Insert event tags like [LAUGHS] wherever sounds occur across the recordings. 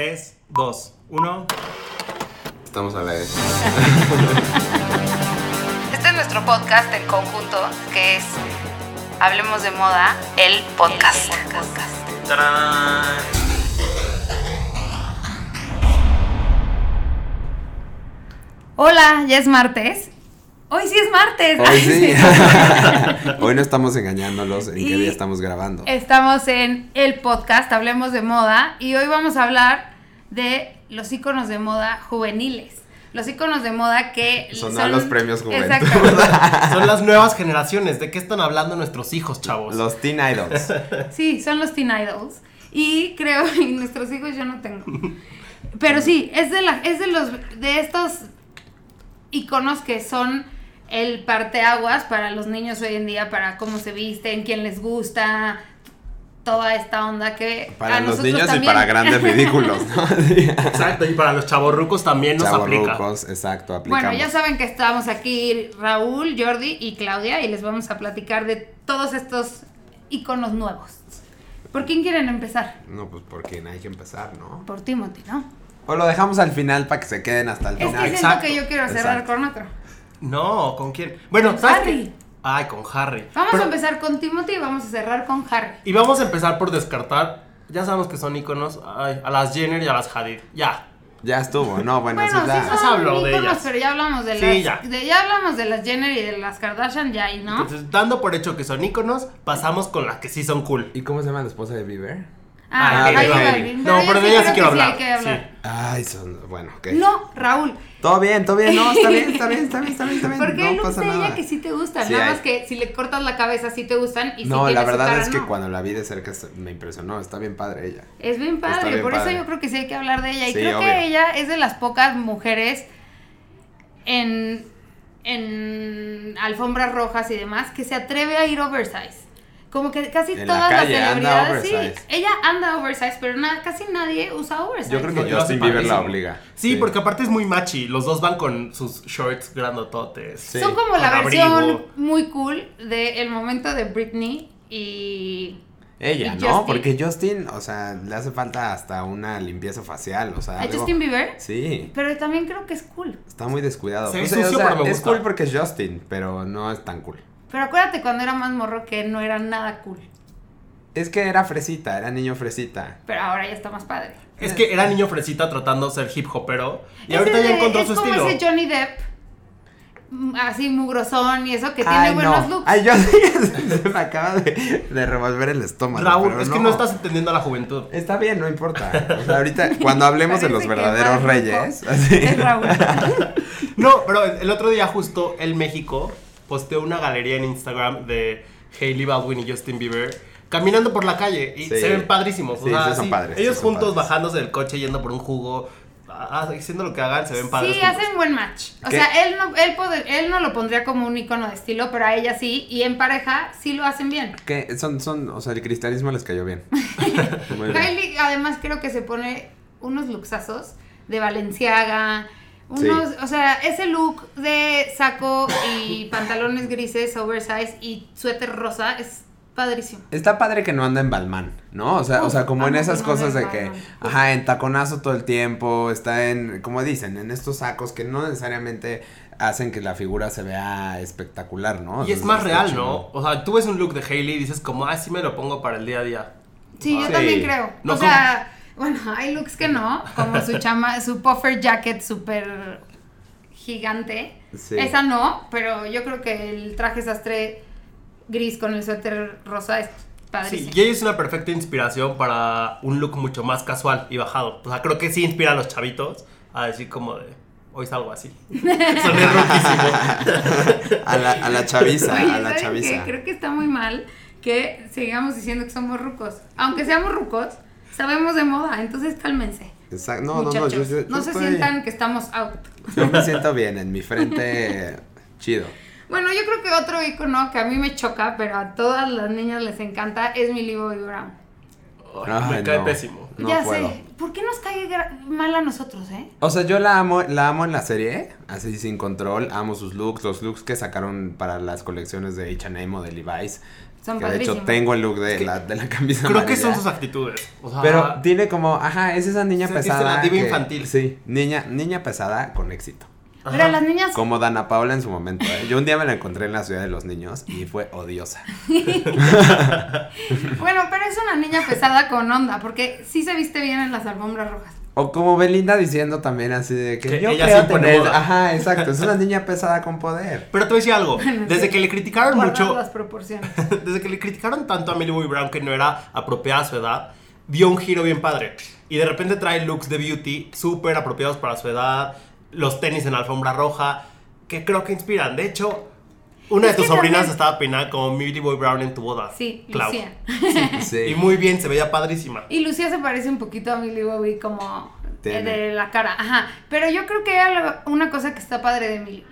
3, 2, 1. Estamos a la vez. Este es nuestro podcast en conjunto, que es Hablemos de Moda, el podcast. ¡Tarán! Hola, ya es martes. Hoy sí es martes. Hoy sí. [LAUGHS] Hoy no estamos engañándolos en qué día estamos grabando. Estamos en el podcast Hablemos de Moda y hoy vamos a hablar de los iconos de moda juveniles. Los iconos de moda que Son a los premios Juventud. Exacto. Son las nuevas generaciones. ¿De qué están hablando nuestros hijos, chavos? Los Teen Idols. [LAUGHS] Sí, son los teen idols. Y creo, [LAUGHS] y nuestros hijos yo no tengo. Pero sí, es de la, es de los, de estos iconos que son el parteaguas para los niños hoy en día, para cómo se visten, quién les gusta, toda esta onda que Para a los niños y para grandes ridículos, ¿no? [LAUGHS] Exacto, y para los chavorrucos también nos aplica. Exacto, aplicamos. Bueno, ya saben que estamos aquí Raúl, Jordi y Claudia y les vamos a platicar de todos estos iconos nuevos. ¿Por quién quieren empezar? No, pues porque hay que empezar, ¿no? Por Timothy, ¿no? O lo dejamos al final para que se queden hasta el Es que final. siento exacto, que yo quiero cerrar exacto. con otro. No, ¿con quién? Bueno, Con ¿sabes Harry. Ay, con Harry. Vamos Pero- a empezar con Timothy y vamos a cerrar con Harry. Y vamos a empezar por descartar. Ya sabemos que son iconos. ay, a las Jenner y a las Hadid. Ya. Ya estuvo, no, bueno, Bueno, sí Ya se son habló de íconos, ellas. pero ya hablamos de Sí, las ya. de- ya hablamos de las Jenner y de las Kardashian ya no. Entonces, dando por hecho que son iconos, pasamos con las que sí son cool. ¿Y cómo se llama la esposa de Bieber? Ah, Ah. No, pero de ella sí quiero que hablar. hay que hablar. Ay, son, bueno, ok. No, Raúl, Todo bien, todo bien, no, está bien, está bien, está bien, está bien, está bien. porque no pasa de ella nada. que sí te gustan, Sí, nada hay. más que si le cortas la cabeza sí te gustan y si No, la verdad cara, es que no. cuando la vi de cerca me impresionó, está bien padre ella. Es bien padre, bien por padre. eso yo creo que sí hay que hablar de ella. Y Sí, creo obvio. que ella es de las pocas mujeres en, en alfombras rojas y demás que se atreve a ir oversize. Como que casi En la todas calle las anda celebridades, sí, ella anda oversize, pero na- casi nadie usa oversize. Yo creo que Justin Bieber la obliga. Sí, porque aparte es muy machi. Los dos van con sus shorts grandototes. Sí. Son como Con la abrigo. versión muy cool del momento de Britney y... Ella, Y ¿no? Justin. Porque Justin, o sea, le hace falta hasta una limpieza facial, o sea. ¿A algo- Justin Bieber? Sí, Pero también creo que es cool. está muy descuidado. Se O sea, sucio, o sea, pero me es gusta. cool porque es Justin, pero no es tan cool. Pero acuérdate cuando era más morro que no era nada cool. Es que era fresita, era niño fresita. Pero ahora ya está más padre. Es que era niño fresita tratando de ser hip hopero. Y Es ahorita ya encontró es su como estilo. ese Johnny Depp, mm, así mugrosón y eso, que tiene Ay, buenos no. looks. Ay, yo [LAUGHS] se me acaba de, de revolver el estómago. Raúl, pero es que no estás entendiendo a la juventud. Está bien, no importa. O sea, ahorita, cuando hablemos de los verdaderos reyes, [LAUGHS] así. Es Raúl. [LAUGHS] No, pero el otro día justo el México posteó una galería en Instagram de Hailey Baldwin y Justin Bieber caminando por la calle y Sí. se ven padrísimos. o Sí, sea, sí son padres, sí Ellos son juntos padres. bajándose del coche yendo por un jugo, ah, haciendo lo que hagan, se ven padres. Sí, juntos. hacen buen match. O ¿Qué? sea, él no, él, pod- él no lo pondría como un icono de estilo, pero a ella sí. Y en pareja sí lo hacen bien. Que son, son, o sea, el cristianismo les cayó bien. [LAUGHS] Bien. Kylie además creo que se pone unos luxazos de Valenciaga. Unos, o sea, ese look de saco y [LAUGHS] pantalones grises, oversize y suéter rosa es padrísimo. Está padre que no anda en Balmán, ¿no? O sea, o sea, como en esas no cosas de que, ajá, en taconazo todo el tiempo, está en, como dicen, en estos sacos que no necesariamente hacen que la figura se vea espectacular, ¿no? Y es más real. ¿no? O sea, tú ves un look de Hailey y dices como, ah, sí me lo pongo para el día a día. Sí, yo Sí. también creo. No o sea, bueno, [LAUGHS] hay looks que no, como su chama, su puffer jacket súper gigante. Sí. Esa no, pero yo creo que el traje sastre gris con el suéter rosa es Sí, padrísimo. y ella es una perfecta inspiración para un look mucho más casual y bajado. O sea, creo que sí inspira a los chavitos a decir como de, hoy salgo así. [LAUGHS] Soné rotísimo. A la, a la chaviza, Oye, a la ¿saben chaviza. qué? Creo que está muy mal que sigamos diciendo que somos rucos. Aunque seamos rucos, sabemos de moda, entonces cálmense. Exacto. No, no, no, muchachos. yo, yo- yo no se estoy- sientan que estamos out. Yo me siento bien, en mi frente, [LAUGHS] chido. Bueno, yo creo que otro icono que a mí me choca, pero a todas las niñas les encanta, es Millie Bobby Brown. Ay, me cae no. pésimo. No ya puedo. sé. ¿Por qué nos cae mal a nosotros, eh? O sea, yo la amo, la amo en la serie, así sin control, amo sus looks, los looks que sacaron para las colecciones de H&M o de Levi's, Son que de hecho tengo el look de la, de la camisa Creo que son sus actitudes. O sea, Pero tiene como, ajá, es esa niña pesada. que- infantil. Sí, niña, niña pesada con éxito. ajá. Pero las niñas Como Dana Paula en su momento. ¿eh? Yo un día me la encontré en la ciudad de los niños y fue odiosa. [LAUGHS] Bueno, pero es una niña pesada con onda, porque sí se viste bien en las alfombras rojas. O como Belinda diciendo también así de que, Que yo ella impone tener- moda. Ajá, exacto. Es una [LAUGHS] niña pesada con poder. Pero te voy a decir algo. Desde sí. que le criticaron Guardar mucho. las proporciones. [LAUGHS] Desde que le criticaron tanto a Millie Bobby Brown que no era apropiada a su edad, dio un giro bien padre. Y de repente trae looks de beauty súper apropiados para su edad, los tenis en alfombra roja, que creo que inspiran. De hecho, una Es de tus sobrinas también- estaba peinada como Millie Bobby Brown en tu boda. Sí, Clau. Lucía. Sí. Y muy bien, se veía padrísima. Y Lucía se parece un poquito a Millie Bobby como eh, de la cara. Ajá. Pero yo creo que hay algo- una cosa que está padre de Millie,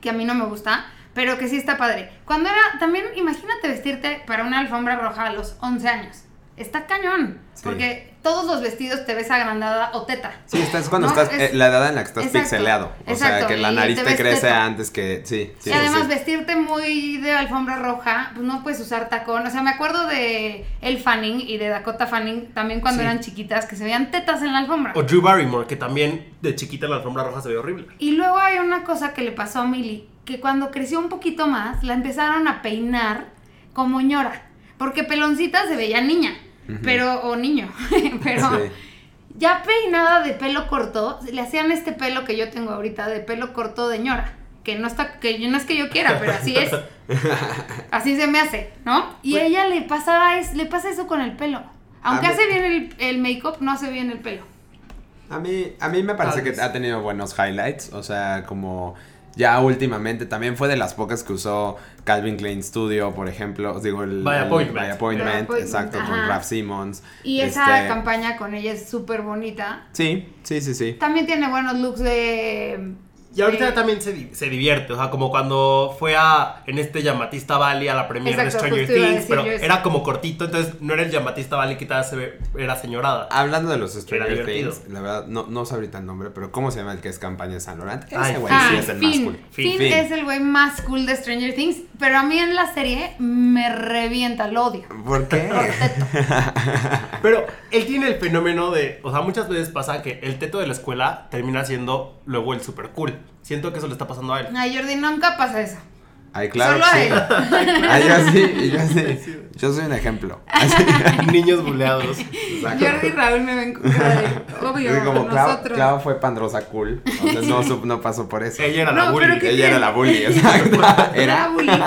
que a mí no me gusta, pero que sí está padre. Cuando era, también imagínate vestirte para una alfombra roja a los 11 años. Está cañón. Sí. Porque todos los vestidos te ves agrandada o teta. Sí, estás cuando No, estás, es- eh, la edad en la que estás Exacto, pixeleado. O sea, que la nariz te crece teta. antes que, sí, sí. y además sí. vestirte muy de alfombra roja, pues no puedes usar tacón. O sea, me acuerdo de El Fanning y de Dakota Fanning también cuando Sí. eran chiquitas que se veían tetas en la alfombra. O Drew Barrymore, que también de chiquita en la alfombra roja se ve horrible. Y luego hay una cosa que le pasó a Millie, que cuando creció un poquito más, la empezaron a peinar como ñora. Porque peloncita se veía niña, pero, o niño, [LAUGHS] pero Sí. ya peinada de pelo corto, le hacían este pelo que yo tengo ahorita de pelo corto de ñora. Que no está, que yo- no es que yo quiera, pero así es. [LAUGHS] Así se me hace, ¿no? Y a ella le pasaba es, le pasa eso con el pelo. Aunque A mí- hace bien el, el make-up, no hace bien el pelo. A mí, a mí me parece que ha tenido buenos highlights. O sea, como ya últimamente también fue de las pocas que usó Calvin Klein Studio, por ejemplo. Digo, el, By el Appointment. By Appointment, exacto, con. Raf Simmons. Y esa Este, campaña con ella es súper bonita. Sí, sí, sí, sí. También tiene buenos looks de. Y ahorita también se, di- se divierte, o sea, como cuando fue a en este Yamatista Valley a la premiere de Stranger Things, pero era como cortito, entonces no era el Yamatista Valley que tal se ve, era señorada. Hablando de los Stranger. Things, la verdad, no, no sé ahorita el nombre, pero ¿cómo se llama el que es campaña de San Laurent? Ese Ay, güey Ah, sí es el más Finn. cool. Finn, Finn. es el güey más cool de Stranger Things, pero a mí en la serie me revienta, lo odio. ¿Por qué? [LAUGHS] Pero él tiene el fenómeno de, o sea, muchas veces pasa que el teto de la escuela termina siendo luego el super cool. Siento que eso le está pasando a él. Ay, Jordi, nunca pasa eso. Ay, claro Solo a sí. él. [LAUGHS] Ay, yo sí, y yo sí. Yo soy un ejemplo. [LAUGHS] Niños buleados. exacto. Jordi y Raúl me ven con obvio, Sí, como Clau, nosotros. Clau fue pandrosa cool. O sea, no, no pasó por eso. Ella era No, la bully. pero ¿qué Ella era la bully, [LAUGHS] exacto. Era. bullying.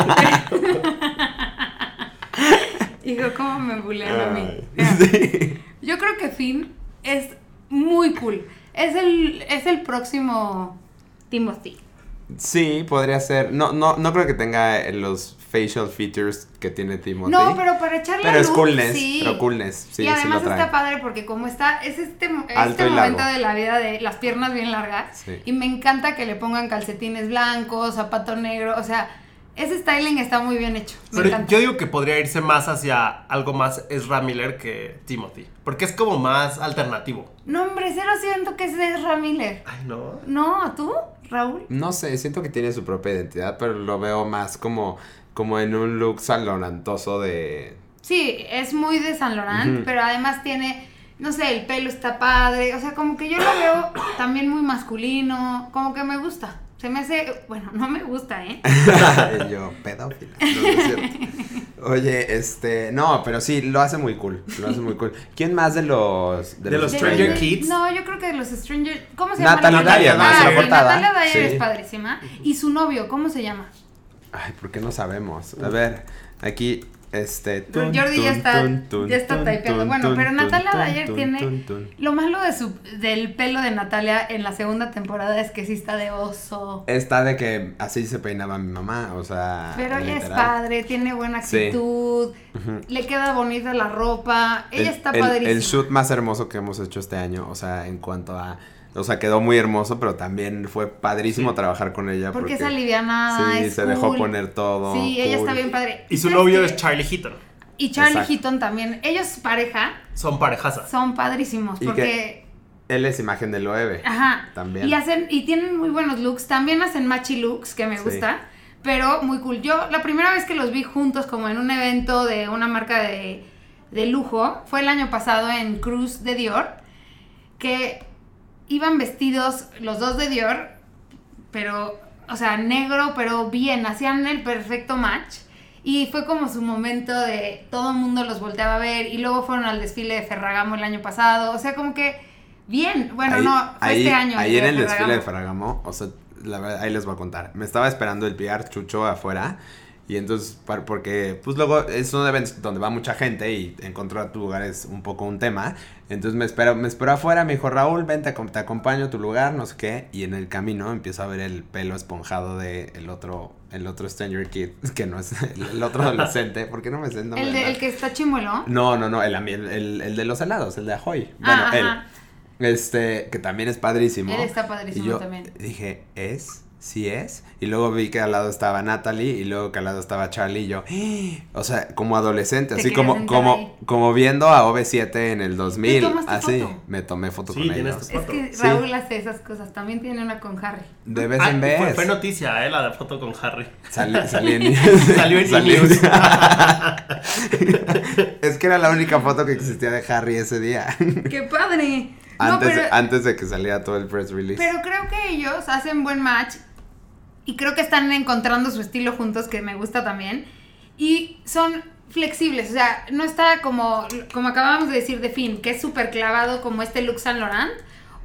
Hijo, ¿cómo me bullean a mí? Sí. Yo creo que Finn es muy cool. Es el, es el próximo Timothy. Sí, podría ser. No, no, no creo que tenga los facial features que tiene Timothy. No, pero para echarle Pero es coolness, sí. pero coolness, sí, y sí además lo trae. está padre porque como está, es este, este momento de la vida de las piernas bien largas. Sí. Y me encanta que le pongan calcetines blancos, zapato negro. O sea, ese styling está muy bien hecho. Me Pero encanta. yo digo que podría irse más hacia algo más Ezra Miller que Timothy. Porque es como más alternativo. No, hombre, cero siento que es de Ezra Miller. Ay, no. No, ¿tú, Raúl? No sé, siento que tiene su propia identidad, pero lo veo más como, como en un look salorantoso de... Sí, es muy de San Laurent, pero además tiene, no sé, el pelo está padre, o sea, como que yo lo veo también muy masculino, como que me gusta. Se me hace, bueno, no me gusta, ¿eh? [LAUGHS] Yo, pedófila. No, es cierto. Oye, este, no, pero sí, lo hace muy cool, lo hace muy cool. ¿Quién más de los... De los Stranger Kids? No, yo creo que de los Stranger, ¿cómo se llama? Natalie Dyer, Ah, sí, portada. Natalia Dyer Sí. es padrísima. Y su novio, ¿cómo se llama? Ay, ¿por qué no sabemos? A ver, aquí, este... tun, Jordi ya está, tun, tun, ya está typeando. Bueno, pero Natalia Dyer tiene... Lo malo de su, del pelo de Natalia en la segunda temporada es que sí está de oso. Está de que así se peinaba mi mamá, o sea... Pero ella es padre, tiene buena Sí. actitud, le queda bonita la ropa, ella el, está el- padrísima. El shoot más hermoso que hemos hecho este año, o sea, en cuanto a... O sea, quedó muy hermoso, pero también fue padrísimo Sí. trabajar con ella. porque, Porque, es alivianada, Sí, es se dejó poner todo. Sí, ella está bien padre. Y su ¿sabes novio qué? es Charlie Heaton. Y Charlie Exacto. Heaton también. Ellos pareja Son parejazas. son padrísimos porque Él es imagen del Loewe. ajá, También. y hacen y tienen muy buenos looks, también hacen machi looks que me Sí. gusta, pero muy cool. Yo la primera vez que los vi juntos como en un evento de una marca de, de lujo fue el año pasado en Cruz de Dior, que iban vestidos los dos de Dior, pero, o sea, negro, pero bien, hacían el perfecto match. Y fue como su momento de todo el mundo los volteaba a ver. Y luego fueron al desfile de Ferragamo el año pasado. O sea, como que bien. Bueno, Ahí- no, fue ahí, este año. Ahí en el desfile de Ferragamo. Ferragamo, o sea, la verdad, ahí les voy a contar. Me estaba esperando el PR Chucho afuera. Y entonces, porque, pues luego es un evento donde va mucha gente y encontrar tu lugar es un poco un tema. Entonces me espero, me esperó afuera, me dijo, Raúl, ven, te, acom- te acompaño a tu lugar, no sé qué. Y en el camino empiezo a ver el pelo esponjado de el otro, el otro Stranger Kid, [LAUGHS] que no es el, el otro adolescente. ¿Por qué no me sé el nombre? El, de- el que está chimuelo. No, no, no, el, el, el- de los helados, el de Ahoy. Bueno, Ah, él. ajá. Este, que también es padrísimo. Él está padrísimo y yo también. Dije, ¿es? ¿Sí es? Y luego vi que al lado estaba Natalie y luego que al lado estaba Charlie y yo, ¡Ah! o sea, como adolescente, Te así como, como, ahí. como viendo a OV7 en el 2000, tomaste así, foto? me tomé foto Sí, con ellos. Es que Sí. Raúl hace esas cosas. También tiene una con Harry. De vez Ah, en vez. Fue, fue noticia, ¿eh? La de foto con Harry. Salí, [LAUGHS] salí en, Salió en! News. [LAUGHS] es que era la única foto que existía de Harry ese día. [LAUGHS] ¡Qué padre! No, antes, pero, antes de que saliera todo el press release. pero creo que ellos hacen buen match y creo que están encontrando su estilo juntos, que me gusta también. Y son flexibles, o sea, no está como, como acabamos de decir de Finn, que es súper clavado como este look Saint Laurent,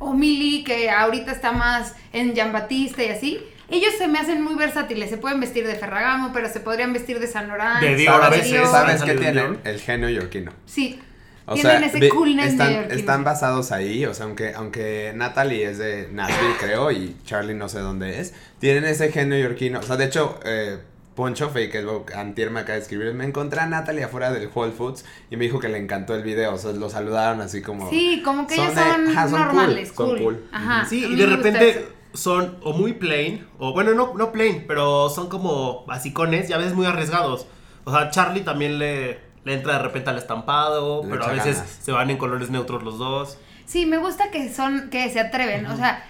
o Millie, que ahorita está más en Jean Batista y así. Ellos se me hacen muy versátiles, se pueden vestir de Ferragamo, pero se podrían vestir de Saint Laurent. De Dior a veces. ¿Sabes qué tienen? El genio yorquino. Sí, O tienen sea, ese coolness están, neoyorquino. están basados ahí, o sea, aunque, aunque Natalie es de Nashville, creo, y Charlie no sé dónde es, tienen ese genio yorquino. O sea, de hecho, eh, Poncho Fake, el antier me acaba de escribir, me encontré a Natalie afuera del Whole Foods y me dijo que le encantó el video, o sea, lo saludaron así como... Sí, como que ellos de- son, ajá, son normales, cool, cool. son cool. Ajá. Sí, y de repente son o muy plain, o bueno, no, no plain, pero son como basicones y a veces muy arriesgados. O sea, Charlie también le, le entra de repente al estampado, Le pero a veces ganas. se van en colores neutros los dos. Sí, me gusta que son, que se atreven. O sea,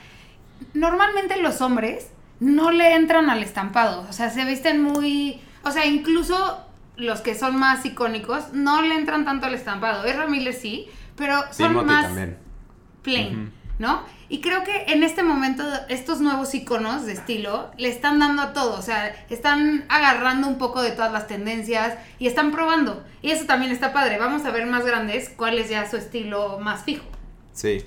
normalmente los hombres no le entran al estampado. O sea, se visten muy. O sea, incluso los que son más icónicos no le entran tanto al estampado. Ezra Miller sí, pero son Timothy más también. plain, ¿no? Y creo que en este momento estos nuevos iconos de estilo le están dando a todo, o sea, están agarrando un poco de todas las tendencias y están probando. Y eso también está padre. Vamos a ver más grandes cuál es ya su estilo más fijo. Sí.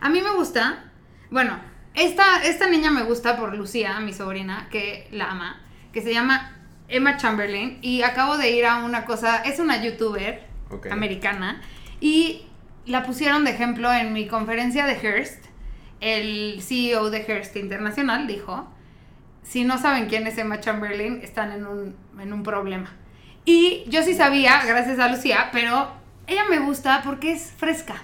A mí me gusta, bueno, esta, esta niña me gusta por Lucía, mi sobrina, que la ama, que se llama Emma Chamberlain y acabo de ir a una cosa, es una youtuber Ok. americana y la pusieron de ejemplo en mi conferencia de Hearst. El CEO de Hearst Internacional dijo, si no saben quién es Emma Chamberlain, están en un, en un problema. Y yo sí sabía, gracias a Lucía, pero ella me gusta porque es fresca.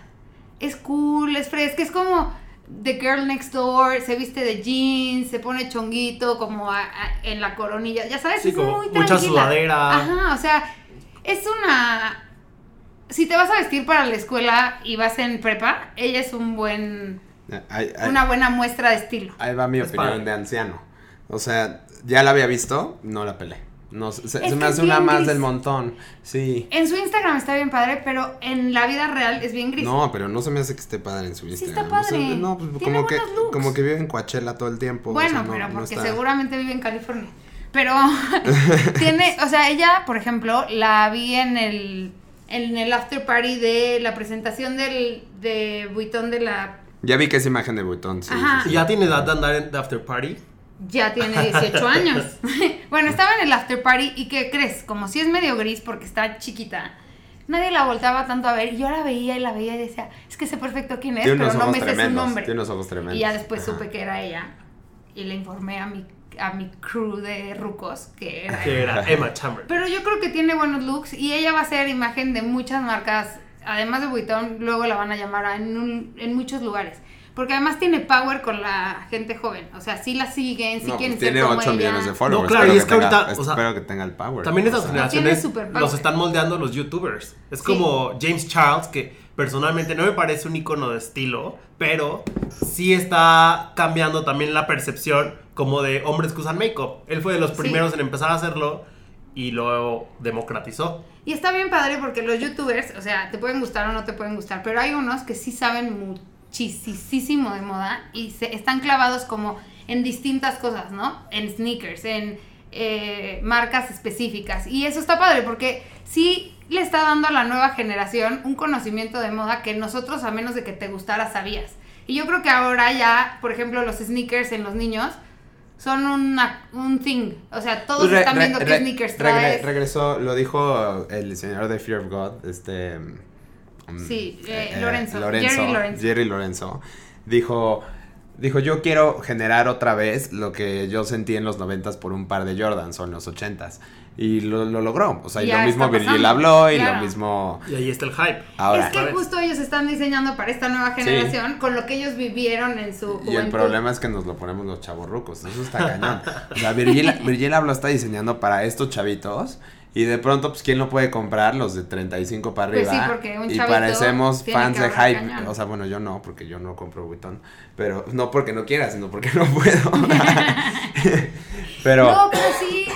Es cool, es fresca, es como The Girl Next Door, se viste de jeans, se pone chonguito como a- a- en la coronilla, ya sabes, Sí, es como muy mucha sudadera. Ajá, o sea, es una... Si te vas a vestir para la escuela y vas en prepa, ella es un buen, Ahí, ahí- una buena muestra de estilo. ahí va mi Es opinión padre. de anciano. O sea, ya la había visto, no la pelé. No, se, se me hace una más del montón. Sí. En su Instagram está bien padre, pero en la vida real es bien gris. No, pero no se me hace que esté padre en su Sí Instagram. está padre. O sea, no, pues Tiene como que, looks. como que vive en Coachella todo el tiempo. o Bueno, sea, no- pero no porque está- seguramente vive en California. Pero [LAUGHS] tiene, o sea, ella, por ejemplo, la vi en el en el after party de la presentación del de Vuitton de la Ya vi que es imagen de Vuitton, sí. Ajá. sí, ¿Y sí. ya tiene edad de andar en after party? ya tiene 18 años. [LAUGHS] bueno, estaba en el after party y ¿qué crees? Como si es medio gris porque está chiquita. Nadie la voltaba tanto a ver y yo la veía y la veía y decía, es que sé perfecto quién es, pero no me sé su nombre. Tiene unos ojos tremendos. Y ya después Ajá. supe que era ella y le informé a mi a mi crew de rucos que era Que era Emma Chamberlain. Pero yo creo que tiene buenos looks y ella va a ser imagen de muchas marcas, además de Vuitton, luego la van a llamar a- en, un- en muchos lugares. Porque además tiene power con la gente joven. O sea, sí la siguen, sí No, quieren pues ser tiene como 8 ella. millones de followers. No, claro, espero y es que tenga- ahorita, o sea, espero que tenga el power. También sea, generaciones los están moldeando los youtubers. Es Sí. como James Charles, que personalmente no me parece un icono de estilo, pero sí está cambiando también la percepción como de hombres que usan make-up. Él fue de los Sí. primeros en empezar a hacerlo y lo democratizó. Y está bien padre porque los youtubers, o sea, te pueden gustar o no te pueden gustar, pero hay unos que sí saben muchísimo de moda y se están clavados como en distintas cosas, ¿no? En sneakers, en eh, marcas específicas. Y eso está padre porque sí le está dando a la nueva generación un conocimiento de moda que nosotros, a menos de que te gustara, sabías. Y yo creo que ahora ya, por ejemplo, los sneakers en los niños son una, un thing. O sea, todos Re- están re- viendo qué re- sneakers regre- traes. regresó, lo dijo el diseñador de Fear of God, este... um, Sí, eh, Lorenzo, Jerry Jerry Lorenzo. Lorenzo. Dijo, dijo, yo quiero generar otra vez lo que yo sentí en los noventas por un par de Jordans o en los ochentas. Y lo, lo logró. O sea, y lo mismo Virgil habló y claro. lo mismo... Y ahí está el hype. Ahora, es que ¿sabes? justo ellos están diseñando para esta nueva Sí. generación con lo que ellos vivieron en su juventud. Y el problema es que nos lo ponemos los chavorrucos. Eso está cañón. O sea, Virgil, Virgil lo está diseñando para estos chavitos. Y de pronto, pues, ¿quién lo puede comprar? Los de 35 para Pues arriba. sí, porque un y parecemos fans de hype. cañón. O sea, bueno, yo no, porque yo no compro Vuitton. Pero no porque no quiera, sino porque [LAUGHS] no puedo. [LAUGHS] pero. No, pero sí,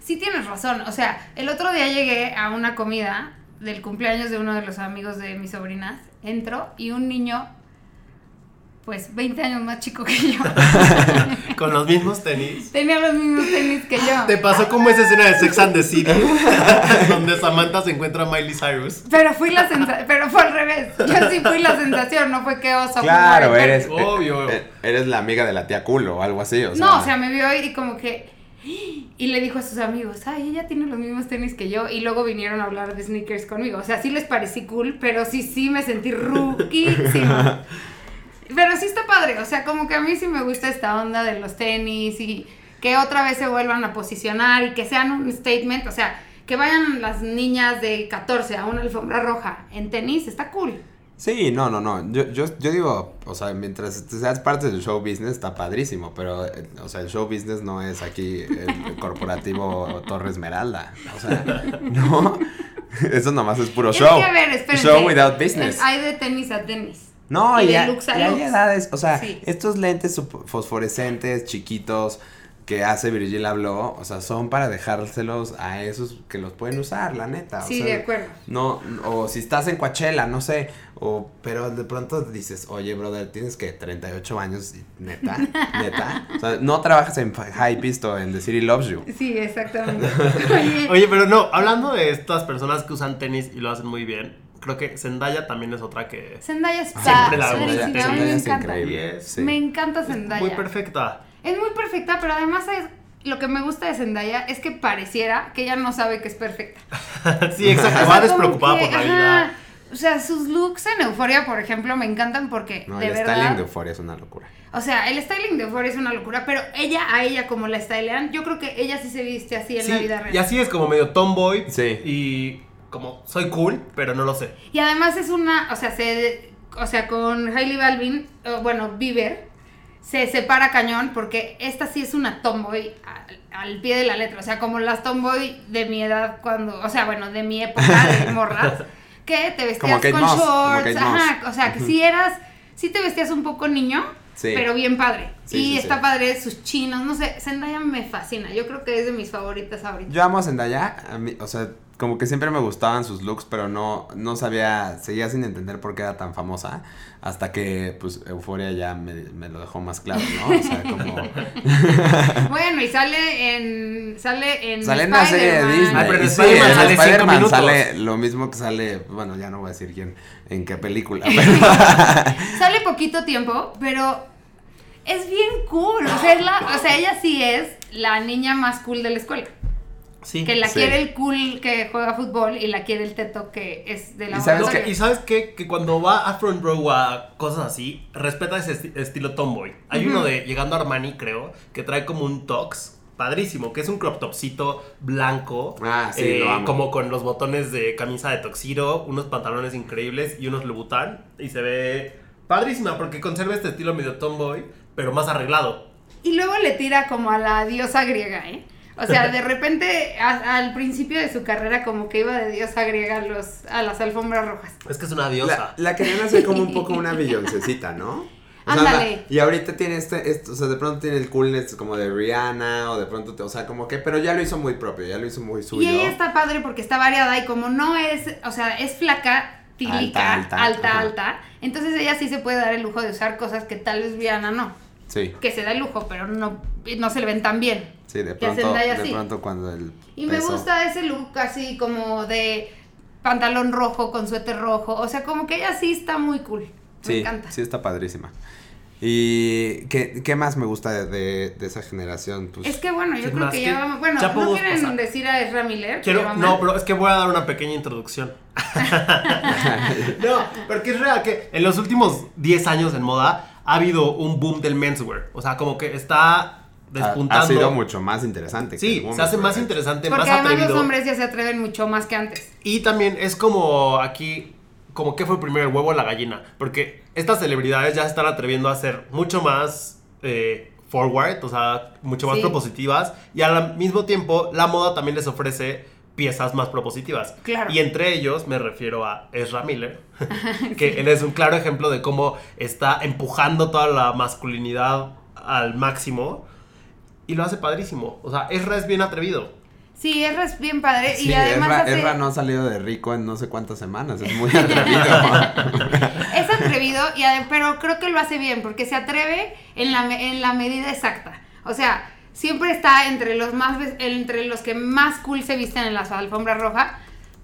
sí tienes razón. O sea, el otro día llegué a una comida del cumpleaños de uno de los amigos de mis sobrinas. Entro y un niño, pues 20 años más chico que yo, [LAUGHS] Con los mismos tenis. tenía los mismos tenis que yo. Te pasó como esa escena de Sex and the City, [LAUGHS] donde Samantha se encuentra a Miley Cyrus. Pero fui la sensación, pero fue al revés. Yo sí fui la sensación, no fue que oso. fue Claro, eres. Obvio. eh, Eres la amiga de la tía culo o algo así. O sea, no, o sea, me vio y como que. Y le dijo a sus amigos, ay, ella tiene los mismos tenis que yo. Y luego vinieron a hablar de sneakers conmigo. O sea, sí les parecí cool, pero sí, sí me sentí ruquísima. [LAUGHS] padre. O sea, como que a mí sí me gusta esta onda de los tenis y que otra vez se vuelvan a posicionar y que sean un statement. O sea, que vayan las niñas de 14 a una alfombra roja en tenis, está cool. Sí, no, no, no. Yo, yo, yo digo, o sea, mientras seas parte del show business está padrísimo, pero, eh, o sea, el show business no es aquí el corporativo [LAUGHS] Torre Esmeralda. O sea, [LAUGHS] no. [LAUGHS] Eso nomás es puro Es show. que, a ver, espérense. Show without business. Hay de tenis a tenis. No, y y, de hay- edades, o sea, Sí. estos lentes fosforescentes, chiquitos, que hace Virgil habló, o sea, son para dejárselos a esos que los pueden usar, la neta. o Sí, sea, de acuerdo. No, o si estás en Coachella, no sé, o, pero de pronto dices, oye, brother, tienes que 38 años, y neta, [LAUGHS] neta. O sea, no trabajas en Hypebeast o en The City Loves You. Sí, exactamente. [LAUGHS] Oye, Oye, pero no, hablando de estas personas que usan tenis y lo hacen muy bien, creo que Zendaya también es otra que Zendaya está Siempre la a mí me encanta. increíble. Es sí. Me encanta Zendaya. muy perfecta. Es muy perfecta, pero además es lo que me gusta de Zendaya es que pareciera que ella no sabe que es perfecta. [LAUGHS] sí, exacto, O va despreocupada que, por la ajá, vida. O sea, sus looks en Euforia, por ejemplo, me encantan porque No, de el verdad. styling de Euphoria es una locura. O sea, el styling de Euphoria es una locura, pero ella a ella como la stylean, yo creo que ella sí se viste así en Sí, la vida real. y así es como medio tomboy. Sí. Y como soy cool, pero no lo sé. Y además es una, o sea, se, o sea, con Hailey Balvin, eh, bueno, Bieber, se separa cañón porque esta sí es una tomboy al, al pie de la letra, o sea, como las tomboy de mi edad cuando, o sea, bueno, de mi época de [LAUGHS] morras, que te vestías con Moss, shorts, ajá, o sea, que sí eras, sí te vestías un poco niño, Sí. pero bien padre. Sí, y sí, está sí. padre sus chinos, no sé, Zendaya me fascina, yo creo que es de mis favoritas ahorita. Yo amo a Zendaya, a mí, o sea, como que siempre me gustaban sus looks, pero no, no sabía, seguía sin entender por qué era tan famosa, hasta que, pues, Euforia ya me, me lo dejó más claro, ¿no? O sea, como... [LAUGHS] Bueno, y sale en, sale en Sale en una serie de. Disney. Ah, pero en Y Spider-Man en sale Spider-Man lo mismo que sale, bueno, ya no voy a decir quién, en qué película, [LAUGHS] pero... Sale poquito tiempo, pero es bien cool. O sea, es la- o sea, ella sí es la niña más cool de la escuela. Sí. Que la Sí. quiere el cool que juega fútbol y la quiere el teto que es de la ¿Y sabes laboratorio. y sabes qué? Que cuando va a Front Row a cosas así, respeta ese esti- estilo tomboy. Hay uno de Llegando a Armani, creo, que trae como un tox padrísimo, que es un crop topcito blanco. eh, Ah, sí, lo amo. Como con los botones de camisa de toxiro, unos pantalones increíbles y unos Louboutin. Y se ve Padrísima, porque conserva este estilo medio tomboy, pero más arreglado. Y luego le tira como a la diosa griega, ¿eh? O sea, de repente a- al principio de su carrera como que iba de diosa griega a, los, a las alfombras rojas. Es que es una La, diosa. la querían hacer como un poco una billoncecita, ¿no? O sea, Ándale. la- y ahorita tiene este, este, o sea, de pronto tiene el coolness como de Rihanna, o de pronto, te- o sea, como que, pero ya lo hizo muy propio, ya lo hizo muy suyo. Y ella está padre porque está variada y como no es, o sea, es flaca, tilica, Alta, alta, alta, alta, entonces ella sí se puede dar el lujo de usar cosas que tal vez Rihanna no. Sí, Que se da el lujo, pero no, no se le ven tan bien. Sí, de Que pronto, Zendaya de sí. pronto cuando el Y me gusta ese look así como de pantalón rojo con suéter rojo. O sea, como que ella sí está muy cool. Me Sí, encanta. sí está padrísima. ¿Y qué, qué más me gusta de, de- de esa generación? Pues, Es que bueno, yo creo que que- ya vamos. Bueno, ya no quieren pasar. decir a Ezra Miller. Quiero, no, pero es que voy a dar una pequeña introducción. [LAUGHS] [LAUGHS] no, porque es real que en los últimos 10 años en moda ha habido un boom del menswear. O sea, como que está despuntando. ha sido mucho más interesante. que Sí, el se hace más interesante, Porque más además atrevido. los hombres ya se atreven mucho más que antes. Y también es como aquí, como que fue primero el huevo o la gallina. Porque estas celebridades ya se están atreviendo a ser mucho más eh, forward, o sea, mucho más Sí. propositivas. Y al mismo tiempo, la moda también les ofrece piezas más propositivas. Claro. Y entre ellos me refiero a Ezra Miller, [LAUGHS] [LAUGHS] que él es un claro ejemplo de cómo está empujando toda la masculinidad al máximo. Y lo hace padrísimo. O sea, Ezra es bien atrevido. Sí, Ezra es bien padre. Sí, y además Ezra, hace- Ezra no ha salido de rico en no sé cuántas semanas, es muy atrevido. [LAUGHS] es atrevido, y ade- pero creo que lo hace bien porque se atreve en la, me- en la medida exacta. O sea, siempre está entre los más entre los que más cool se visten en las alfombras rojas,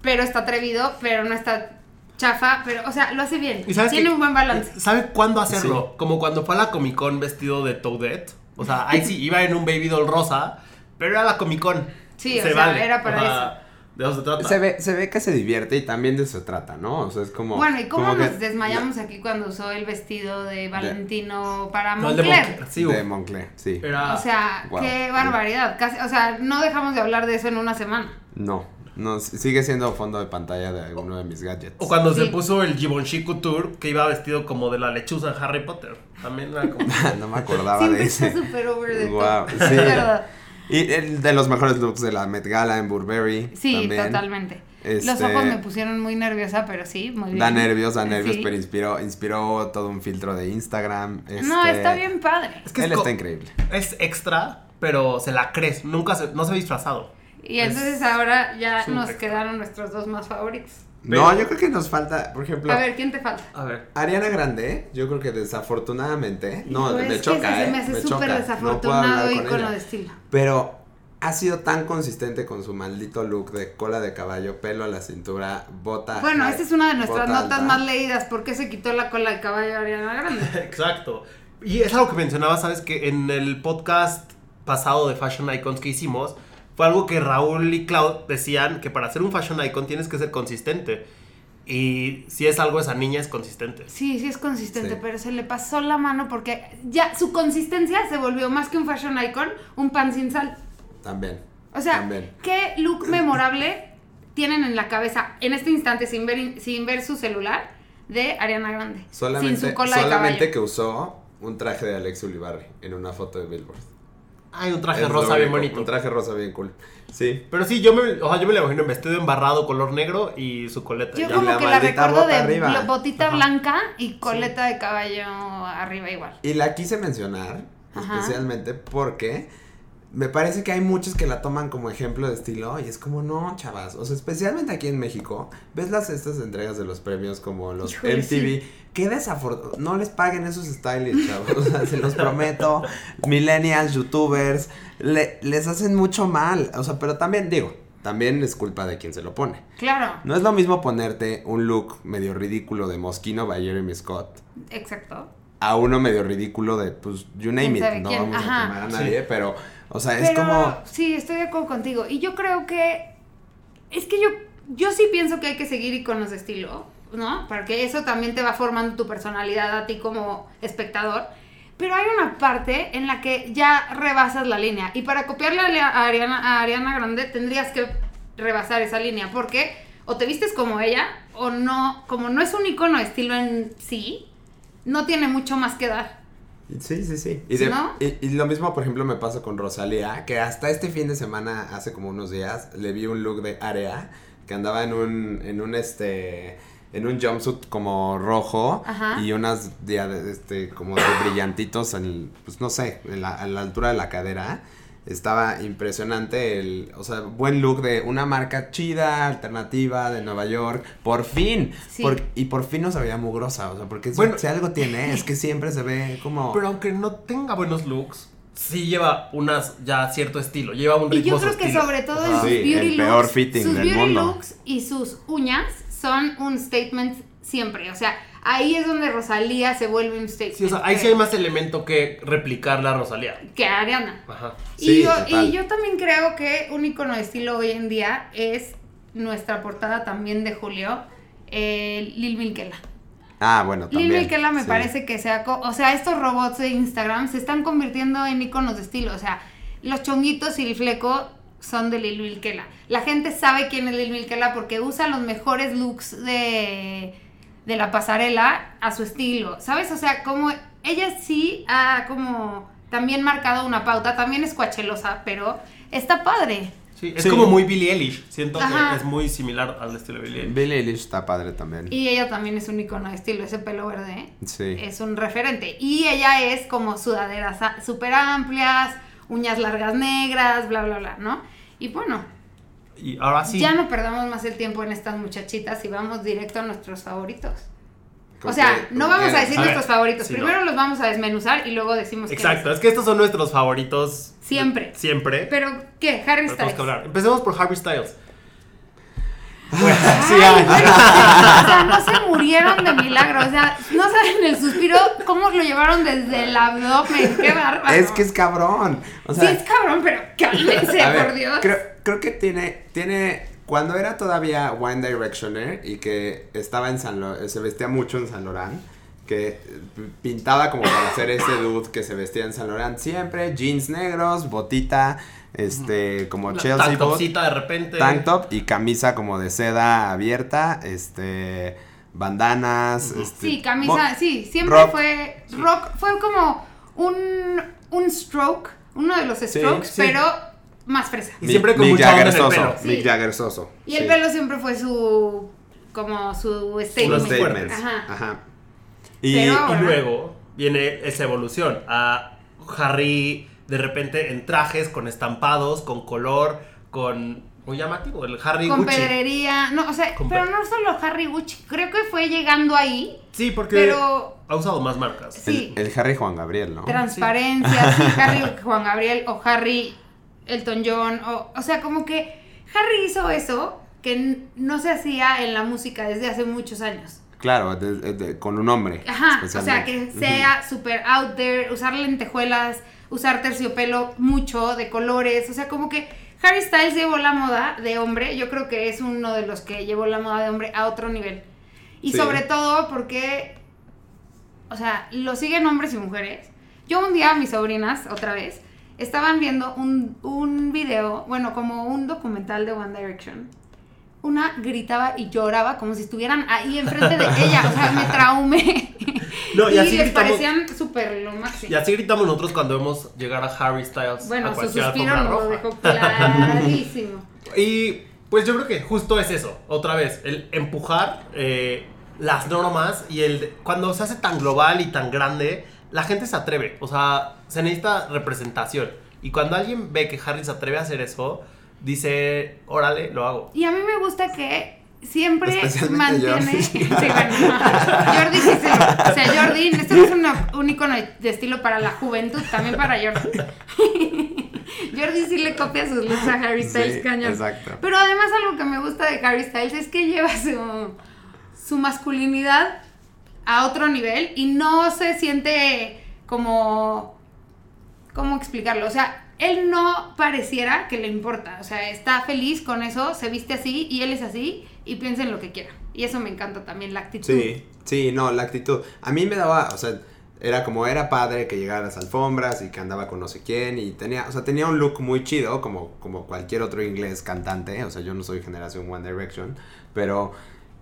pero está atrevido, pero no está chafa, pero o sea, lo hace bien. ¿Y sabes Tiene un buen balance. ¿Sabe cuándo hacerlo? Como cuando fue a la Comic Con vestido de Toadette. O sea, ahí sí iba en un baby doll rosa, pero era la Comic Con. Sí, o sea, era para eso. De eso se trata. se, ve, se ve que se divierte y también de eso se trata, ¿no? O sea, es como... Bueno, ¿y cómo como nos que- desmayamos aquí cuando usó el vestido de Valentino para No, el de Moncler? Moncler, sí, de. Moncler, sí. Era- O sea, Wow. qué barbaridad. Casi, o sea, no dejamos de hablar de eso en una semana. No, no, s- sigue siendo fondo de pantalla de alguno de mis gadgets. O cuando se puso el Givenchy Couture, que iba vestido como de la lechuza en Harry Potter. También era como... [LAUGHS] no me acordaba Siempre de está ese. súper over the Guau, top. sí. [LAUGHS] Es verdad. Y el de los mejores looks de la Met Gala en Burberry. Sí, también. totalmente. Los Este, ojos me pusieron muy nerviosa, pero sí, muy bien. Da nervios, da nervios, Sí. pero inspiró, inspiró todo un filtro de Instagram. No, este, está bien padre. Es que Él es, está increíble. es extra, pero se la crees. Nunca se, no se ve disfrazado. Y Es- entonces ahora ya nos extra. quedaron nuestros dos más favoritos. No, Pero- yo creo que nos falta, por ejemplo, A ver, ¿quién te falta? A ver. Ariana Grande, yo creo que desafortunadamente, no, Pues me choca, que ¿eh? se me hace súper choca, no puedo hablar desafortunado con icono ella. de estilo. Pero ha sido tan consistente con su maldito look de cola de caballo, pelo a la cintura, bota. Bueno, esta es una de nuestras notas alta. más leídas. ¿Por qué se quitó la cola de caballo a Ariana Grande? [LAUGHS] Exacto. Y es algo que mencionaba, ¿sabes? Que en el podcast pasado de Fashion Icons que hicimos, fue algo que Raúl y Cloud decían que para ser un Fashion Icon tienes que ser consistente. Y si es algo, esa niña es consistente. Sí, sí es consistente, Sí. pero se le pasó la mano porque ya su consistencia se volvió más que un fashion icon, un pan sin sal. También. O sea, También. ¿qué look memorable tienen en la cabeza en este instante sin ver, sin ver su celular de Ariana Grande? Solamente, sin su cola de solamente caballo. que usó un traje de Alex Ulibarri en una foto de Billboard. Hay un traje Es rosa bien bonito. Un traje rosa bien cool. Sí. Pero sí, yo me, o sea, yo me lo imagino en vestido embarrado color negro y su coleta. Yo ya. como la que la recuerdo de arriba. botita Ajá. blanca y coleta de caballo arriba igual. Y la quise mencionar Ajá. especialmente porque me parece que hay muchos que la toman como ejemplo de estilo y es como no, chavas, o sea, especialmente aquí en México, ves las estas entregas de los premios como los Híjole, MTV, qué desafortunado, no les paguen esos stylists, chavos, [LAUGHS] o sea, se los prometo, millennials, youtubers, le- les hacen mucho mal, o sea, pero también digo, también es culpa de quien se lo pone. Claro, No es lo mismo ponerte un look medio ridículo de Mosquino by Jeremy Scott exacto. a uno medio ridículo de, pues, you name ¿Quién it. No quién? vamos Ajá. a quemar a Sí. nadie, pero, o sea, es como. sí, estoy de acuerdo contigo. Y yo creo que es que yo yo sí pienso que hay que seguir iconos de estilo, ¿no? Porque eso también te va formando tu personalidad a ti como espectador. Pero hay una parte en la que ya rebasas la línea. Y para copiarle a Ariana, a Ariana Grande tendrías que rebasar esa línea. Porque o te vistes como ella, o no, como no es un icono de estilo en sí, no tiene mucho más que dar. Sí, sí, sí. Y, ¿Sí, de- no? y- y lo mismo, por ejemplo, me pasa con Rosalía, que hasta este fin de semana, hace como unos días, le vi un look de Area, que andaba en un, en un, este, en un jumpsuit como rojo Ajá. y unas, dia- este, como de brillantitos, en, el- pues no sé, en la, a la altura de la cadera. Estaba impresionante el, o sea, buen look de una marca chida, alternativa, de Nueva York. Por fin. Sí. Por- y por fin no se veía mugrosa, o sea, porque Bueno. si algo tiene, es que [LAUGHS] siempre se ve como... Pero aunque no tenga buenos looks, sí lleva unas ya cierto estilo, lleva un Y ritmo yo creo que estilo. sobre todo en sus Sí, beauty el looks, peor fitting sus del beauty mundo. looks y sus uñas son un statement siempre. O sea, ahí es donde Rosalía se vuelve un statement. Sí, o sea, ahí sí hay más elemento que replicar la Rosalía. que Ariana. Ajá. Sí, y, yo, total. y yo también creo que un icono de estilo hoy en día es nuestra portada también de Julio, eh, Lil Milkela. Ah, bueno, también. Lil Milkela me sí. parece que sea, o sea, estos robots de Instagram se están convirtiendo en iconos de estilo, o sea, los chonguitos y el fleco son de Lil Milkela. La gente sabe quién es Lil Milkela porque usa los mejores looks de, de la pasarela a su estilo, ¿sabes? O sea, como ella sí ha como también marcado una pauta, también es cuachelosa, pero está padre. Sí, es Sí. como muy Billie Eilish. Siento Ajá. que es muy similar al estilo de Billie Eilish. Billie Eilish está padre también. Y ella también es un icono de estilo, ese pelo verde. Sí. es un referente. Y ella es como sudaderas súper amplias, uñas largas negras, bla, bla, bla, ¿no? Y bueno, Y ahora sí. ya no perdamos más el tiempo en estas muchachitas y vamos directo a nuestros favoritos. O ¿Con sea, qué- no vamos qué? a decir A ver, nuestros favoritos. Primero no. los vamos a desmenuzar y luego decimos Exacto, es que estos son nuestros favoritos. Siempre. Siempre. Pero, ¿qué? Harry Pero Styles. que hablar. Empecemos por Harry Styles. Ay, sí, bueno, hay. o sea, no se murieron de milagro. O sea, no saben el suspiro, cómo lo llevaron desde el abdomen. Qué bárbaro. Es que es cabrón. O sea, sí, es cabrón, pero cálmense, ver, por Dios. Creo, creo que tiene, tiene, cuando era todavía One Directioner y que estaba en San Lo- se vestía mucho en San Laurent, que pintaba como para hacer ese dude que se vestía en San Laurent siempre, jeans negros, botita, este, como Chelsea Tank bot, de repente. tank top y camisa como de seda abierta, este, bandanas, este, Sí, camisa, sí, siempre rock. fue rock, fue como un, un stroke, uno de los strokes, sí. pero más fresa. Y siempre con Mick mucha onda en el Jagger pelo. soso, Mick. Jagger soso. Y el sí. pelo siempre fue su, como su statement. Statements. Ajá. Ajá. Y, Pero- Y Ahora. luego viene esa evolución a Harry de repente en trajes con estampados, con color, con muy llamativo, el Harry Con Gucci. pedrería, no, o sea, Con pero pe- no solo Harry Gucci, creo que fue llegando ahí, Sí, porque pero ha usado más marcas. sí. el, el Harry Juan Gabriel, ¿no? transparencia, sí, Harry Juan Gabriel o Harry Elton John, o, o sea, como que Harry hizo eso que no se hacía en la música desde hace muchos años. Claro, de- de- con un hombre. Ajá, o sea, que sea super out there, usar lentejuelas, usar terciopelo mucho, de colores, o sea, como que Harry Styles llevó la moda de hombre, yo creo que es uno de los que llevó la moda de hombre a otro nivel. Y Sí. sobre todo porque, o sea, lo siguen hombres y mujeres. Yo un día, mis sobrinas, otra vez, estaban viendo un, un video, bueno, como un documental de One Direction. Una gritaba y lloraba como si estuvieran ahí enfrente de ella. O sea, me traumé. [LAUGHS] No, y y así les gritamos- parecían súper lo máximo. Y así gritamos nosotros cuando vemos llegar a Harry Styles Bueno, a su suspiro nos lo dejó [LAUGHS] clarísimo. Y pues yo creo que justo es eso, otra vez, el empujar eh, las normas y el cuando se hace tan global y tan grande, la gente se atreve, o sea, se necesita representación. Y cuando alguien ve que Harry se atreve a hacer eso, dice, órale, lo hago. Y a mí me gusta que siempre mantiene. Jordi. [LAUGHS] Sí, bueno, [LAUGHS] Jordi sí se lo- O sea, Jordi, esto no es una- un icono de estilo para la juventud, también para Jordi. [LAUGHS] Jordi sí le copia sus looks a Harry Styles Sí, cañón. exacto. Pero además algo que me gusta de Harry Styles es que lleva su, su masculinidad a otro nivel y no se siente como... ¿Cómo explicarlo? O sea, él no pareciera que le importa. O sea, está feliz con eso, se viste así y él es así y piensa en lo que quiera. Y eso me encanta también, la actitud. Sí, sí, no, la actitud. A mí me daba, o sea, era como era padre que llegara a las alfombras y que andaba con no sé quién y tenía, o sea, tenía un look muy chido como, como cualquier otro inglés cantante, o sea, yo no soy generación One Direction, pero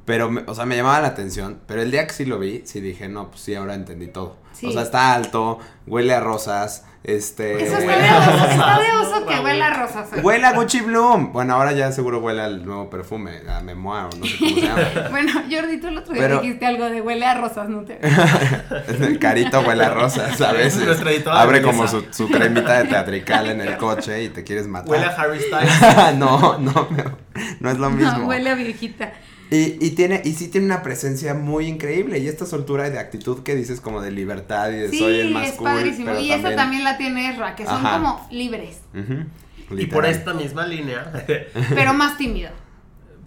Pero, me- o sea, me llamaba la atención. Pero el día que sí lo vi, sí dije, no, pues sí, ahora entendí todo. Sí. O sea, está alto, huele a rosas, este... Eso está Huele de a oso, rosas, está de ¿no, oso que huele a rosas. Huele a Gucci Bloom. Bueno, ahora ya seguro huele al nuevo perfume, a Memoir, o no sé cómo se llama. [LAUGHS] Bueno, Jordi, tú el otro día Pero- dijiste algo de huele a rosas, ¿no te? [LAUGHS] El carito huele a rosas, a [LAUGHS] veces. Abre como su, su cremita de teatrical en el coche y te quieres matar. Huele a Harry Styles. no, no, no, no es lo mismo. No, huele a viejita. Y, y tiene, y sí tiene una presencia muy increíble. Y esta soltura de actitud que dices como de libertad y de Sí, soy el más es cool. padrísimo. pero Y esa también la tiene Ezra, que son Ajá. como libres, Y por esta misma línea, [LAUGHS] [LAUGHS] pero más tímido.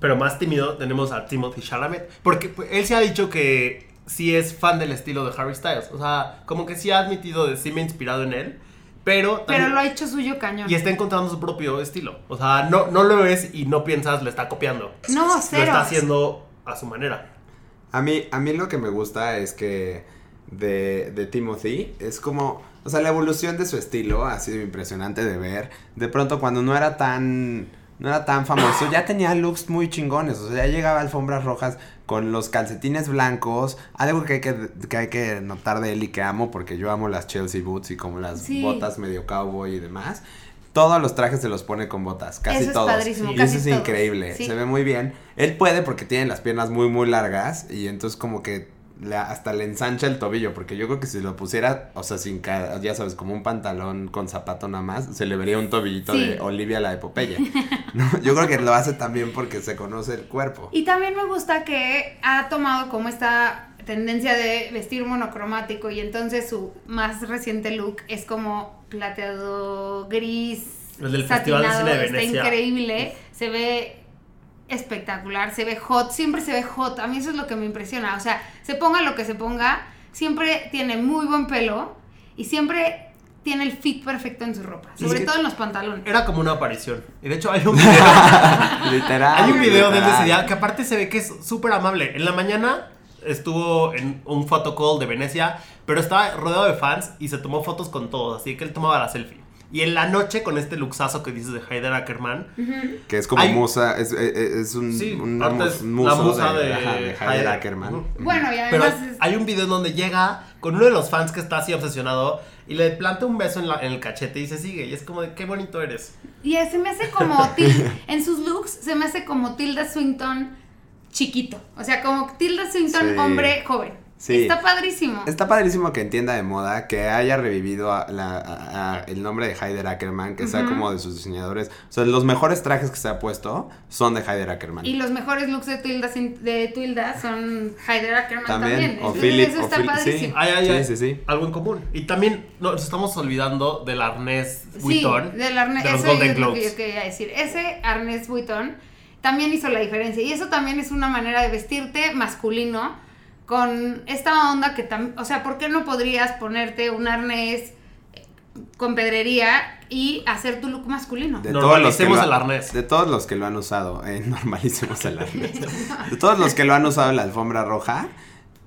pero más tímido, tenemos a Timothy Chalamet. Porque pues, él se ha dicho que sí es fan del estilo de Harry Styles. O sea, como que sí ha admitido de sí me he inspirado en él. Pero, Pero lo ha hecho suyo cañón. y está encontrando su propio estilo. O sea, no, no lo ves y no piensas, le está copiando. No, Lo cero. está haciendo a su manera. A mí, a mí lo que me gusta es que de, de Timothy es como, o sea, la evolución de su estilo ha sido impresionante de ver. De pronto cuando no era tan, no era tan famoso, ya tenía looks muy chingones, o sea, ya llegaba a alfombras rojas con los calcetines blancos, algo que hay que, que hay que notar de él y que amo, porque yo amo las Chelsea boots y como las Sí. botas medio cowboy y demás. Todos los trajes se los pone con botas, casi Eso es todos. padrísimo, y casi eso es todos. increíble, Sí. se ve muy bien. Él puede porque tiene las piernas muy, muy largas y entonces como que le- hasta le ensancha el tobillo, porque yo creo que si lo pusiera, o sea, sin ya sabes, como un pantalón con zapato nada más, se le vería un tobillito Sí. de Olivia la epopeya. [LAUGHS] ¿no? Yo creo que lo hace también porque se conoce el cuerpo. Y también me gusta que ha tomado como esta tendencia de vestir monocromático y entonces su más reciente look es como plateado gris. El del Festival de satinado, Cine de Está increíble, se ve espectacular, se ve hot, siempre se ve hot. A mí eso es lo que me impresiona. O sea, se ponga lo que se ponga, siempre tiene muy buen pelo y siempre tiene el fit perfecto en su ropa, sobre todo en los pantalones. Era como una aparición. Y de hecho hay un video, [LAUGHS] literal. hay un video de él de ese literal. día que aparte se ve que es súper amable. En la mañana estuvo en un photocall de Venecia, pero estaba rodeado de fans y se tomó fotos con todos, así que él tomaba la selfie. Y en la noche con este luxazo que dices de Heider Ackerman, Que es como Hay- musa, es, es, es un, Sí, una mus- muso la musa de, de ajá, de Heider. Heider Ackerman. Bueno, y Pero además es- hay un video en donde llega con uno de los fans que está así obsesionado y le planta un beso en, la- en el cachete y se sigue. Y es como de qué bonito eres. Y se me hace como [LAUGHS] en sus looks se me hace como Tilda Swinton chiquito. O sea, como Tilda Swinton Sí. hombre joven. Sí. Está padrísimo. Está padrísimo que entienda de moda, que haya revivido a la- a- a el nombre de Heider Ackerman, que sea como de sus diseñadores. O sea, los mejores trajes que se ha puesto son de Heider Ackerman. Y los mejores looks de Tilda, Swin- de Tilda son Heider Ackerman también. También, o Philip, eso o está Phil- padrísimo. sí. Ay, ay, Sí, ay. sí, sí. Algo en común. Y también nos estamos olvidando del arnés Sí, Vuitton. del arnés, de los eso Golden es lo que yo quería decir. Ese arnés Vuitton también hizo la diferencia. Y eso también es una manera de vestirte masculino con esta onda que también, o sea, ¿por qué no podrías ponerte un arnés con pedrería y hacer tu look masculino? De Normalicemos lo- el arnés. De todos los que lo han usado, eh, [LAUGHS] normalicemos el arnés. [LAUGHS] De todos los que lo han usado en la alfombra roja,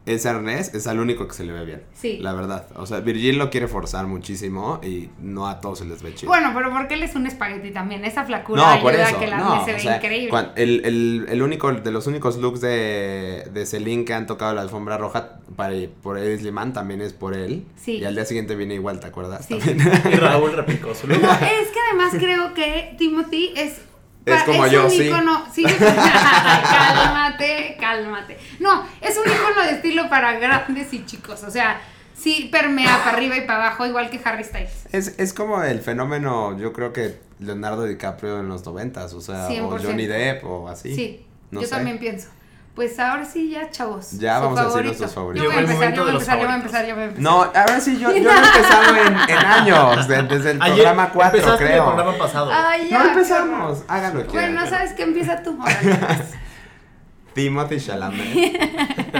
ese arnés es al único que se le ve bien. Sí. La verdad. O sea, Virgil lo quiere forzar muchísimo y no a todos se les ve chido. Bueno, pero porque él es un espagueti también. Esa flacura No, por ayuda eso. a que el no, se o ve sea, increíble. el, el, el único, de los únicos looks de, de Celine que han tocado la alfombra roja para, por Edith Liman también es por él. Sí. Y al día siguiente viene igual, ¿te acuerdas? Sí. También. Y Raúl replicó su [LAUGHS] look. No, es que además creo que Timothy es. Es pa- como yo, un sí. Icono, sí. [LAUGHS] cálmate, cálmate. No, es un icono de estilo para grandes y chicos. O sea, sí permea para arriba y para abajo, igual que Harry Styles. Es, es como el fenómeno, yo creo que Leonardo DiCaprio en los noventas, o sea, o 100%. Johnny Depp o así. Sí, No yo sé. también pienso. Pues ahora sí, ya, chavos. Ya su vamos a decir favorito. nuestros favoritos. Yo voy a empezar, yo voy a empezar, yo voy a empezar, yo voy a empezar. No, ahora sí, yo, yo no he empezado en, en [LAUGHS] años, de- desde el Ayer programa 4, empezaste creo. el programa pasado. Ay, ya, no empezamos, horror. háganlo quieran. Bueno, ¿sabes qué? Empieza tú. [LAUGHS] Timothy Chalamet,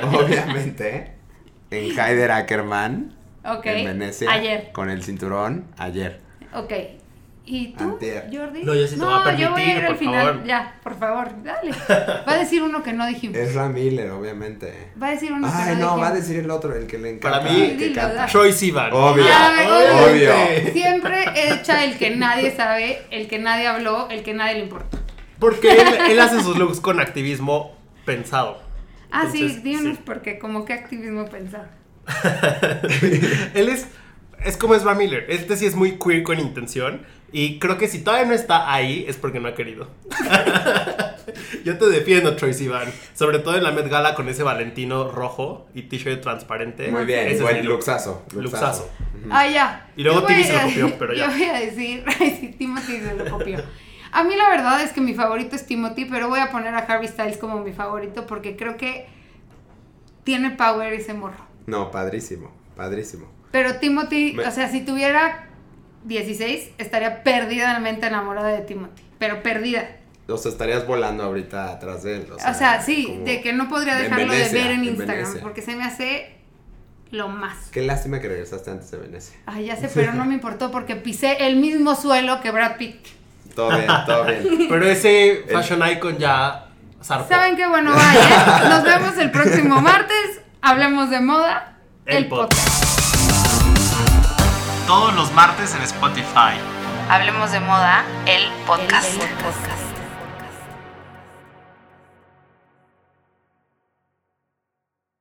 [LAUGHS] obviamente, en Heider Ackerman, Ok. en Venecia, Ayer. con el cinturón, ayer. Ok. ¿Y tú, Antier. Jordi? No, yo sí te voy a yo voy a ir al final. favor. Ya, por favor, dale. Va a decir uno que no dijimos. Ezra Miller, obviamente. Va a decir uno Ay, que no, no, va a decir el otro, el que le encanta. Para mí- que Dilo, canta. Troy Sivan. Obvio, Ah, obvio. [LAUGHS] Siempre echa el que nadie sabe, el que nadie habló, el que nadie le importa. Porque él, él hace sus looks con activismo pensado. Ah, sí, dinos sí. porque como qué activismo pensar. [LAUGHS] Él es, es como Ezra Miller. Este sí es muy queer con intención. Y creo que si todavía no está ahí es porque no ha querido. [LAUGHS] Yo te defiendo, Troy Sivan. Sobre todo en la Met Gala con ese Valentino rojo y t-shirt transparente. Muy bien, Ese es buen look. luxazo. Luxazo. Ah, ya. Y luego Timmy se lo copió, pero [LAUGHS] ya. Yo voy a decir, [LAUGHS] sí, Timothy se lo copió. A mí la verdad es que mi favorito es Timothy, pero voy a poner a Harry Styles como mi favorito porque creo que tiene power ese morro. No, padrísimo, padrísimo. Pero Timothy, Me- o sea, si tuviera 16, estaría perdidamente enamorada de Timothy. Pero perdida. O sea, estarías volando ahorita atrás de él. O O sea, sí, como- de que no podría dejarlo Venecia, de ver en Instagram porque se me hace lo más. Qué lástima que regresaste antes de Venecia. Ay, ya sé, pero no me importó porque pisé el mismo suelo que Brad Pitt. Todo bien, todo bien. [LAUGHS] Pero ese fashion icon ya zarpó. ¿Saben qué? Bueno, vaya. Nos vemos el próximo martes. Hablemos de moda. El El, podcast. podcast. Todos los martes en Spotify. Hablemos de moda. El podcast.